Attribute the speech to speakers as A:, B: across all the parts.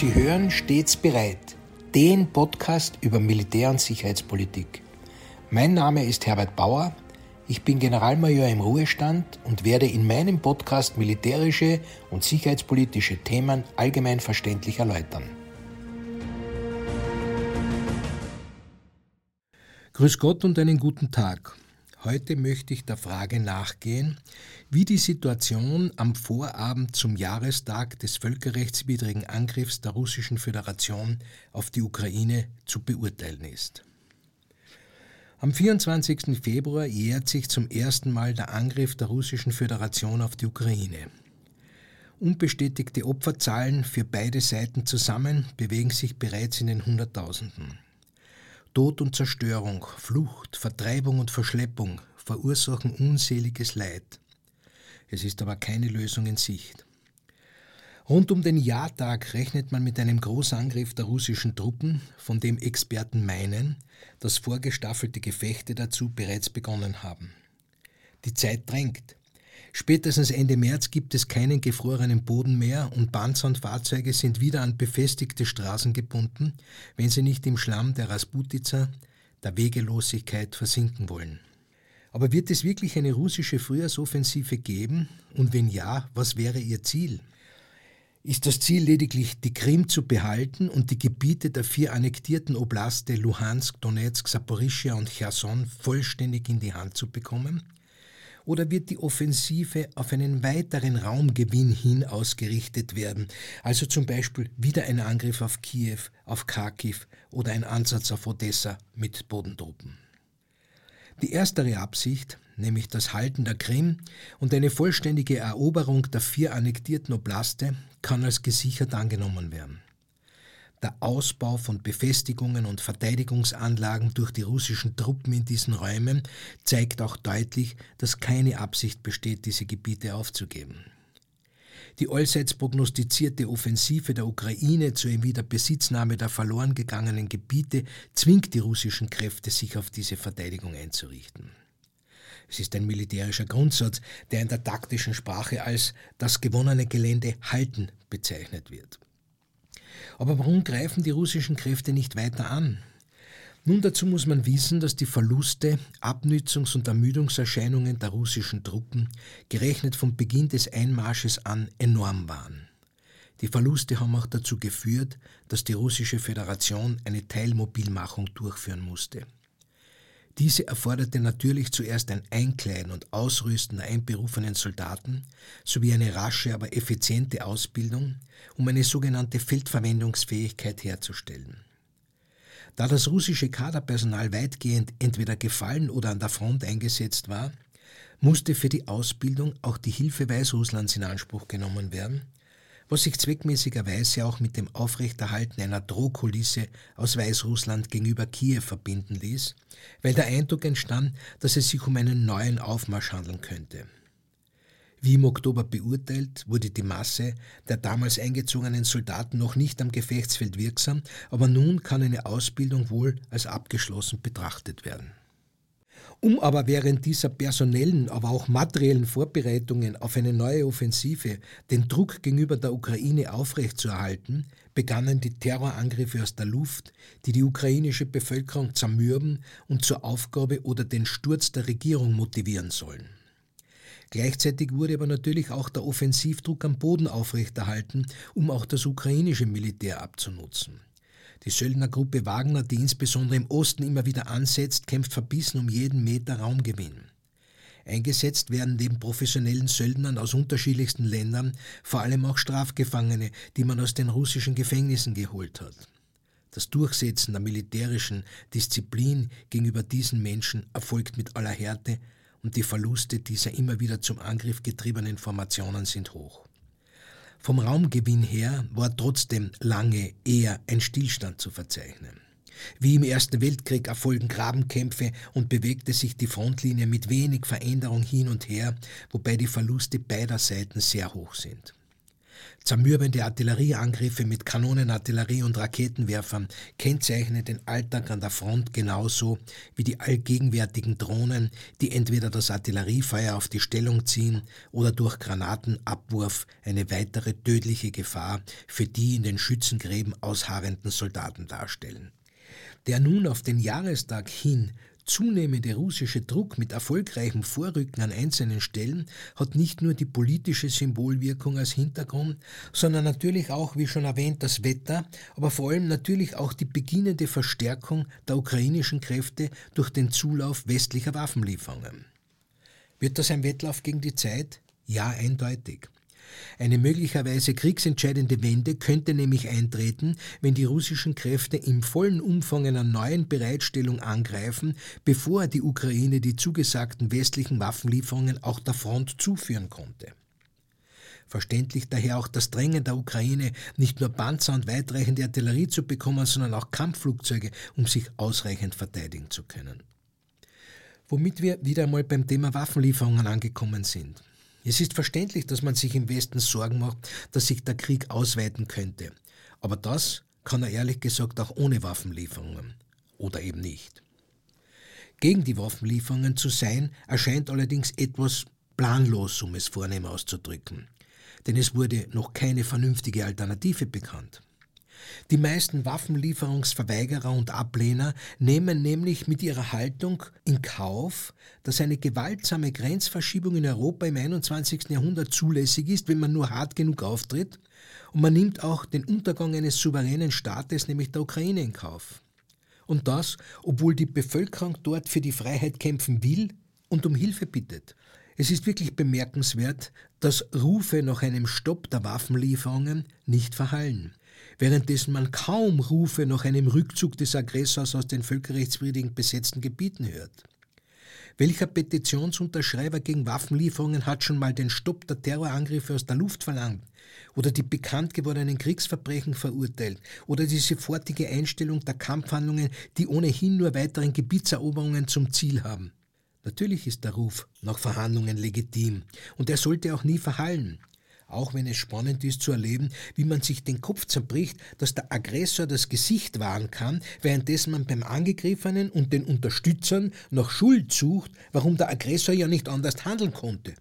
A: Sie hören stets bereit, den Podcast über Militär- und Sicherheitspolitik. Mein Name ist Herbert Bauer, ich bin Generalmajor im Ruhestand und werde in meinem Podcast militärische und sicherheitspolitische Themen allgemein verständlich erläutern. Grüß Gott und einen guten Tag. Heute möchte ich der Frage nachgehen, wie die Situation am Vorabend zum Jahrestag des völkerrechtswidrigen Angriffs der Russischen Föderation auf die Ukraine zu beurteilen ist. Am 24. Februar jährt sich zum ersten Mal der Angriff der Russischen Föderation auf die Ukraine. Unbestätigte Opferzahlen für beide Seiten zusammen bewegen sich bereits in den Hunderttausenden. Tod und Zerstörung, Flucht, Vertreibung und Verschleppung verursachen unseliges Leid. Es ist aber keine Lösung in Sicht. Rund um den Jahrtag rechnet man mit einem Großangriff der russischen Truppen, von dem Experten meinen, dass vorgestaffelte Gefechte dazu bereits begonnen haben. Die Zeit drängt. Spätestens Ende März gibt es keinen gefrorenen Boden mehr und Panzer und Fahrzeuge sind wieder an befestigte Straßen gebunden, wenn sie nicht im Schlamm der Rasputica, der Wegelosigkeit versinken wollen. Aber wird es wirklich eine russische Frühjahrsoffensive geben? Und wenn ja, was wäre ihr Ziel? Ist das Ziel lediglich, die Krim zu behalten und die Gebiete der vier annektierten Oblaste Luhansk, Donetsk, Saporischia und Cherson vollständig in die Hand zu bekommen? Oder wird die Offensive auf einen weiteren Raumgewinn hin ausgerichtet werden, also zum Beispiel wieder ein Angriff auf Kiew, auf Kharkiv oder ein Ansatz auf Odessa mit Bodentruppen? Die erstere Absicht, nämlich das Halten der Krim und eine vollständige Eroberung der vier annektierten Oblaste, kann als gesichert angenommen werden. Der Ausbau von Befestigungen und Verteidigungsanlagen durch die russischen Truppen in diesen Räumen zeigt auch deutlich, dass keine Absicht besteht, diese Gebiete aufzugeben. Die allseits prognostizierte Offensive der Ukraine zur Wiederbesitznahme der verloren gegangenen Gebiete zwingt die russischen Kräfte, sich auf diese Verteidigung einzurichten. Es ist ein militärischer Grundsatz, der in der taktischen Sprache als das gewonnene Gelände halten bezeichnet wird. Aber warum greifen die russischen Kräfte nicht weiter an? Nun dazu muss man wissen, dass die Verluste, Abnützungs- und Ermüdungserscheinungen der russischen Truppen gerechnet vom Beginn des Einmarsches an enorm waren. Die Verluste haben auch dazu geführt, dass die russische Föderation eine Teilmobilmachung durchführen musste. Diese erforderte natürlich zuerst ein Einkleiden und Ausrüsten der einberufenen Soldaten sowie eine rasche, aber effiziente Ausbildung, um eine sogenannte Feldverwendungsfähigkeit herzustellen. Da das russische Kaderpersonal weitgehend entweder gefallen oder an der Front eingesetzt war, musste für die Ausbildung auch die Hilfe Weißrusslands in Anspruch genommen werden, was sich zweckmäßigerweise auch mit dem Aufrechterhalten einer Drohkulisse aus Weißrussland gegenüber Kiew verbinden ließ, weil der Eindruck entstand, dass es sich um einen neuen Aufmarsch handeln könnte. Wie im Oktober beurteilt, wurde die Masse der damals eingezogenen Soldaten noch nicht am Gefechtsfeld wirksam, aber nun kann eine Ausbildung wohl als abgeschlossen betrachtet werden. Um aber während dieser personellen, aber auch materiellen Vorbereitungen auf eine neue Offensive den Druck gegenüber der Ukraine aufrechtzuerhalten, begannen die Terrorangriffe aus der Luft, die die ukrainische Bevölkerung zermürben und zur Aufgabe oder den Sturz der Regierung motivieren sollen. Gleichzeitig wurde aber natürlich auch der Offensivdruck am Boden aufrechterhalten, um auch das ukrainische Militär abzunutzen. Die Söldnergruppe Wagner, die insbesondere im Osten immer wieder ansetzt, kämpft verbissen um jeden Meter Raumgewinn. Eingesetzt werden neben professionellen Söldnern aus unterschiedlichsten Ländern vor allem auch Strafgefangene, die man aus den russischen Gefängnissen geholt hat. Das Durchsetzen der militärischen Disziplin gegenüber diesen Menschen erfolgt mit aller Härte und die Verluste dieser immer wieder zum Angriff getriebenen Formationen sind hoch. Vom Raumgewinn her war trotzdem lange eher ein Stillstand zu verzeichnen. Wie im Ersten Weltkrieg erfolgen Grabenkämpfe und bewegte sich die Frontlinie mit wenig Veränderung hin und her, wobei die Verluste beider Seiten sehr hoch sind. Zermürbende Artillerieangriffe mit Kanonenartillerie und Raketenwerfern kennzeichnen den Alltag an der Front genauso wie die allgegenwärtigen Drohnen, die entweder das Artilleriefeuer auf die Stellung ziehen oder durch Granatenabwurf eine weitere tödliche Gefahr für die in den Schützengräben ausharrenden Soldaten darstellen. Der nun auf den Jahrestag hin zunehmende russische Druck mit erfolgreichem Vorrücken an einzelnen Stellen hat nicht nur die politische Symbolwirkung als Hintergrund, sondern natürlich auch, wie schon erwähnt, das Wetter, aber vor allem natürlich auch die beginnende Verstärkung der ukrainischen Kräfte durch den Zulauf westlicher Waffenlieferungen. Wird das ein Wettlauf gegen die Zeit? Ja, eindeutig. Eine möglicherweise kriegsentscheidende Wende könnte nämlich eintreten, wenn die russischen Kräfte im vollen Umfang einer neuen Bereitstellung angreifen, bevor die Ukraine die zugesagten westlichen Waffenlieferungen auch der Front zuführen konnte. Verständlich daher auch das Drängen der Ukraine, nicht nur Panzer und weitreichende Artillerie zu bekommen, sondern auch Kampfflugzeuge, um sich ausreichend verteidigen zu können. Womit wir wieder einmal beim Thema Waffenlieferungen angekommen sind. Es ist verständlich, dass man sich im Westen Sorgen macht, dass sich der Krieg ausweiten könnte. Aber das kann er ehrlich gesagt auch ohne Waffenlieferungen. Oder eben nicht. Gegen die Waffenlieferungen zu sein, erscheint allerdings etwas planlos, um es vornehm auszudrücken. Denn es wurde noch keine vernünftige Alternative bekannt. Die meisten Waffenlieferungsverweigerer und Ablehner nehmen nämlich mit ihrer Haltung in Kauf, dass eine gewaltsame Grenzverschiebung in Europa im 21. Jahrhundert zulässig ist, wenn man nur hart genug auftritt, und man nimmt auch den Untergang eines souveränen Staates, nämlich der Ukraine, in Kauf. Und das, obwohl die Bevölkerung dort für die Freiheit kämpfen will und um Hilfe bittet. Es ist wirklich bemerkenswert, dass Rufe nach einem Stopp der Waffenlieferungen nicht verhallen währenddessen man kaum Rufe nach einem Rückzug des Aggressors aus den völkerrechtswidrigen besetzten Gebieten hört. Welcher Petitionsunterschreiber gegen Waffenlieferungen hat schon mal den Stopp der Terrorangriffe aus der Luft verlangt oder die bekannt gewordenen Kriegsverbrechen verurteilt oder die sofortige Einstellung der Kampfhandlungen, die ohnehin nur weiteren Gebietseroberungen zum Ziel haben? Natürlich ist der Ruf nach Verhandlungen legitim und er sollte auch nie verhallen auch wenn es spannend ist zu erleben, wie man sich den Kopf zerbricht, dass der Aggressor das Gesicht wahren kann, währenddessen man beim Angegriffenen und den Unterstützern nach Schuld sucht, warum der Aggressor ja nicht anders handeln konnte.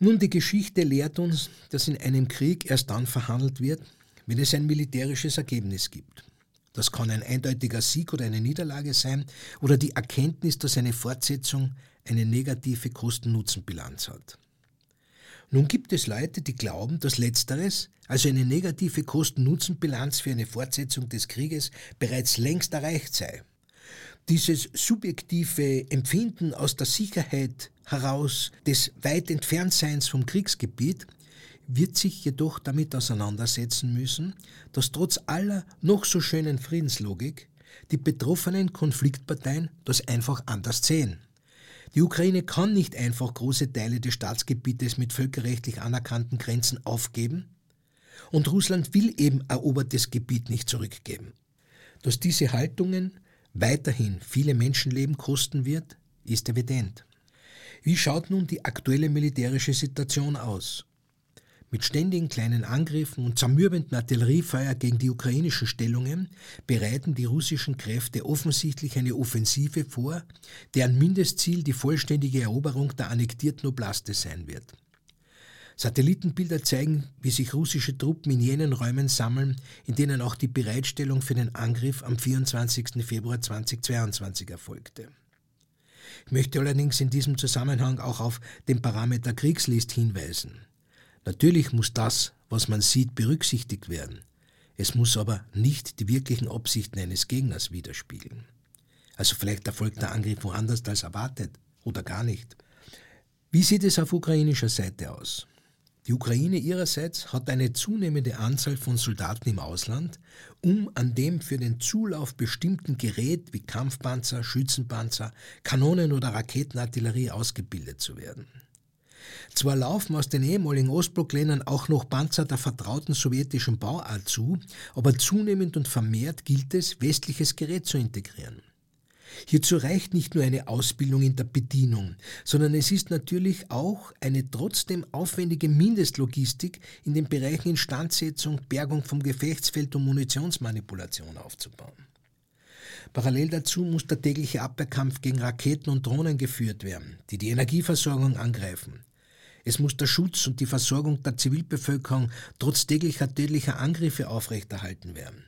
A: Nun, die Geschichte lehrt uns, dass in einem Krieg erst dann verhandelt wird, wenn es ein militärisches Ergebnis gibt. Das kann ein eindeutiger Sieg oder eine Niederlage sein oder die Erkenntnis, dass eine Fortsetzung eine negative Kosten-Nutzen-Bilanz hat. Nun gibt es Leute, die glauben, dass letzteres, also eine negative Kosten-Nutzen-Bilanz für eine Fortsetzung des Krieges, bereits längst erreicht sei. Dieses subjektive Empfinden aus der Sicherheit heraus des weit Entferntseins vom Kriegsgebiet wird sich jedoch damit auseinandersetzen müssen, dass trotz aller noch so schönen Friedenslogik die betroffenen Konfliktparteien das einfach anders sehen. Die Ukraine kann nicht einfach große Teile des Staatsgebietes mit völkerrechtlich anerkannten Grenzen aufgeben und Russland will eben erobertes Gebiet nicht zurückgeben. Dass diese Haltungen weiterhin viele Menschenleben kosten wird, ist evident. Wie schaut nun die aktuelle militärische Situation aus? Mit ständigen kleinen Angriffen und zermürbenden Artilleriefeuer gegen die ukrainischen Stellungen bereiten die russischen Kräfte offensichtlich eine Offensive vor, deren Mindestziel die vollständige Eroberung der annektierten Oblaste sein wird. Satellitenbilder zeigen, wie sich russische Truppen in jenen Räumen sammeln, in denen auch die Bereitstellung für den Angriff am 24. Februar 2022 erfolgte. Ich möchte allerdings in diesem Zusammenhang auch auf den Parameter Kriegslist hinweisen. Natürlich muss das, was man sieht, berücksichtigt werden. Es muss aber nicht die wirklichen Absichten eines Gegners widerspiegeln. Also vielleicht erfolgt der Angriff woanders als erwartet oder gar nicht. Wie sieht es auf ukrainischer Seite aus? Die Ukraine ihrerseits hat eine zunehmende Anzahl von Soldaten im Ausland, um an dem für den Zulauf bestimmten Gerät wie Kampfpanzer, Schützenpanzer, Kanonen oder Raketenartillerie ausgebildet zu werden. Zwar laufen aus den ehemaligen Ostblockländern auch noch Panzer der vertrauten sowjetischen Bauart zu, aber zunehmend und vermehrt gilt es, westliches Gerät zu integrieren. Hierzu reicht nicht nur eine Ausbildung in der Bedienung, sondern es ist natürlich auch eine trotzdem aufwendige Mindestlogistik in den Bereichen Instandsetzung, Bergung vom Gefechtsfeld und Munitionsmanipulation aufzubauen. Parallel dazu muss der tägliche Abwehrkampf gegen Raketen und Drohnen geführt werden, die die Energieversorgung angreifen. Es muss der Schutz und die Versorgung der Zivilbevölkerung trotz täglicher tödlicher Angriffe aufrechterhalten werden.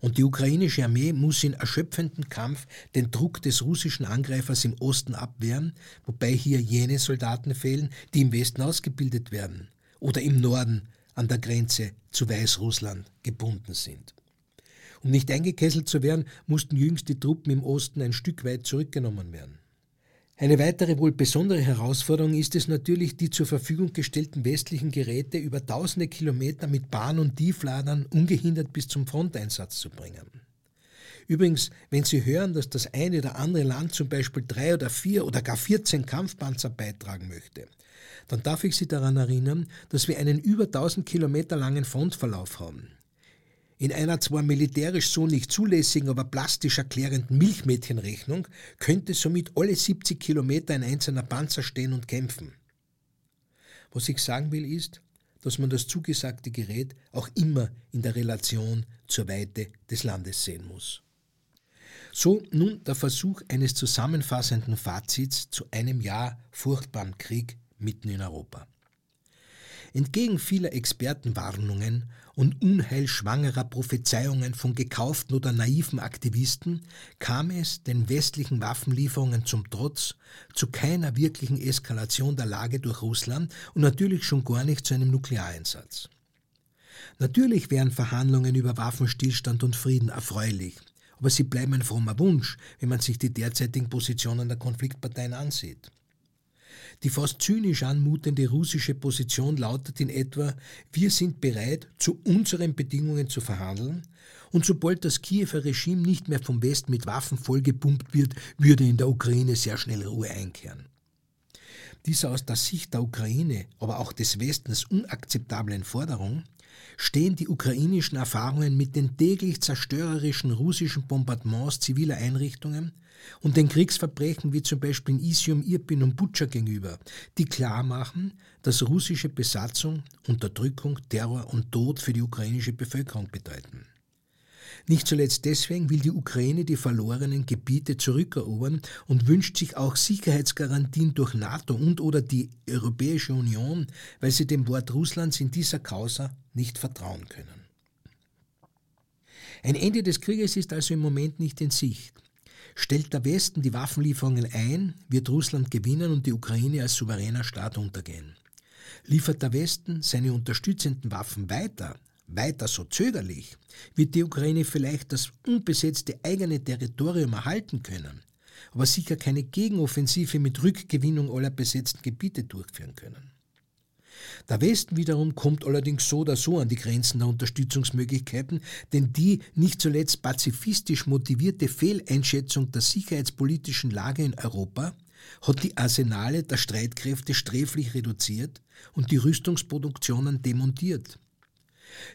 A: Und die ukrainische Armee muss in erschöpfendem Kampf den Druck des russischen Angreifers im Osten abwehren, wobei hier jene Soldaten fehlen, die im Westen ausgebildet werden oder im Norden an der Grenze zu Weißrussland gebunden sind. Um nicht eingekesselt zu werden, mussten jüngst die Truppen im Osten ein Stück weit zurückgenommen werden. Eine weitere wohl besondere Herausforderung ist es natürlich, die zur Verfügung gestellten westlichen Geräte über tausende Kilometer mit Bahn- und Tiefladern ungehindert bis zum Fronteinsatz zu bringen. Übrigens, wenn Sie hören, dass das eine oder andere Land zum Beispiel drei oder vier oder gar 14 Kampfpanzer beitragen möchte, dann darf ich Sie daran erinnern, dass wir einen über 1000 Kilometer langen Frontverlauf haben. In einer zwar militärisch so nicht zulässigen, aber plastisch erklärenden Milchmädchenrechnung könnte somit alle 70 Kilometer ein einzelner Panzer stehen und kämpfen. Was ich sagen will ist, dass man das zugesagte Gerät auch immer in der Relation zur Weite des Landes sehen muss. So nun der Versuch eines zusammenfassenden Fazits zu einem Jahr furchtbaren Krieg mitten in Europa. Entgegen vieler Expertenwarnungen und unheilschwangerer Prophezeiungen von gekauften oder naiven Aktivisten kam es den westlichen Waffenlieferungen zum Trotz zu keiner wirklichen Eskalation der Lage durch Russland und natürlich schon gar nicht zu einem Nukleareinsatz. Natürlich wären Verhandlungen über Waffenstillstand und Frieden erfreulich, aber sie bleiben ein frommer Wunsch, wenn man sich die derzeitigen Positionen der Konfliktparteien ansieht. Die fast zynisch anmutende russische Position lautet in etwa, wir sind bereit, zu unseren Bedingungen zu verhandeln, und sobald das Kiewer Regime nicht mehr vom Westen mit Waffen vollgepumpt wird, würde in der Ukraine sehr schnell Ruhe einkehren. Diese aus der Sicht der Ukraine, aber auch des Westens unakzeptablen Forderung stehen die ukrainischen Erfahrungen mit den täglich zerstörerischen russischen Bombardements ziviler Einrichtungen und den Kriegsverbrechen wie zum Beispiel in Isium, Irpin und Butscha gegenüber, die klar machen, dass russische Besatzung, Unterdrückung, Terror und Tod für die ukrainische Bevölkerung bedeuten. Nicht zuletzt deswegen will die Ukraine die verlorenen Gebiete zurückerobern und wünscht sich auch Sicherheitsgarantien durch NATO und oder die Europäische Union, weil sie dem Wort Russlands in dieser Causa nicht vertrauen können. Ein Ende des Krieges ist also im Moment nicht in Sicht. Stellt der Westen die Waffenlieferungen ein, wird Russland gewinnen und die Ukraine als souveräner Staat untergehen. Liefert der Westen seine unterstützenden Waffen weiter, weiter so zögerlich, wird die Ukraine vielleicht das unbesetzte eigene Territorium erhalten können, aber sicher keine Gegenoffensive mit Rückgewinnung aller besetzten Gebiete durchführen können. Der Westen wiederum kommt allerdings so oder so an die Grenzen der Unterstützungsmöglichkeiten, denn die nicht zuletzt pazifistisch motivierte Fehleinschätzung der sicherheitspolitischen Lage in Europa hat die Arsenale der Streitkräfte sträflich reduziert und die Rüstungsproduktionen demontiert.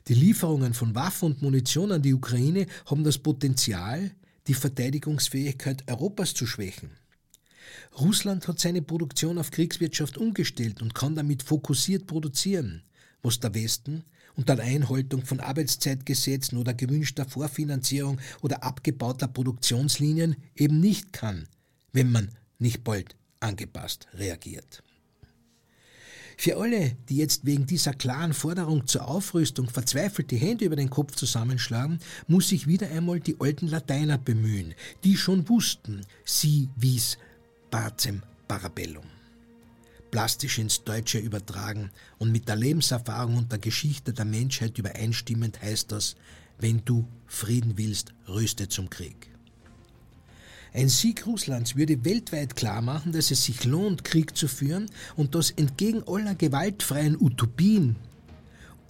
A: Die Lieferungen von Waffen und Munition an die Ukraine haben das Potenzial, die Verteidigungsfähigkeit Europas zu schwächen. Russland hat seine Produktion auf Kriegswirtschaft umgestellt und kann damit fokussiert produzieren, was der Westen unter Einhaltung von Arbeitszeitgesetzen oder gewünschter Vorfinanzierung oder abgebauter Produktionslinien eben nicht kann, wenn man nicht bald angepasst reagiert. Für alle, die jetzt wegen dieser klaren Forderung zur Aufrüstung verzweifelt die Hände über den Kopf zusammenschlagen, muss sich wieder einmal die alten Lateiner bemühen, die schon wussten, sie vis pacem parabellum. Plastisch ins Deutsche übertragen und mit der Lebenserfahrung und der Geschichte der Menschheit übereinstimmend heißt das wenn du Frieden willst, rüste zum Krieg. Ein Sieg Russlands würde weltweit klarmachen, dass es sich lohnt, Krieg zu führen und dass entgegen aller gewaltfreien Utopien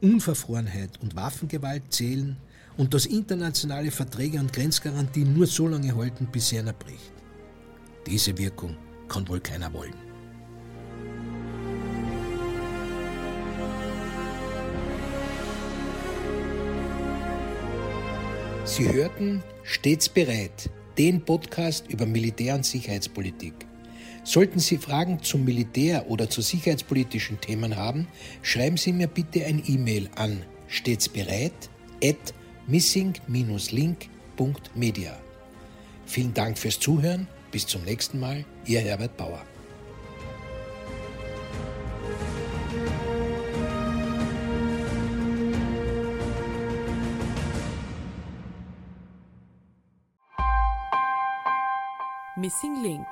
A: Unverfrorenheit und Waffengewalt zählen und dass internationale Verträge und Grenzgarantien nur so lange halten, bis einer bricht. Diese Wirkung kann wohl keiner wollen. Sie hörten stets bereit den Podcast über Militär- und Sicherheitspolitik. Sollten Sie Fragen zum Militär oder zu sicherheitspolitischen Themen haben, schreiben Sie mir bitte ein E-Mail an stets bereit at missing-link.media. Vielen Dank fürs Zuhören. Bis zum nächsten Mal. Ihr Herbert Bauer.
B: Missing Link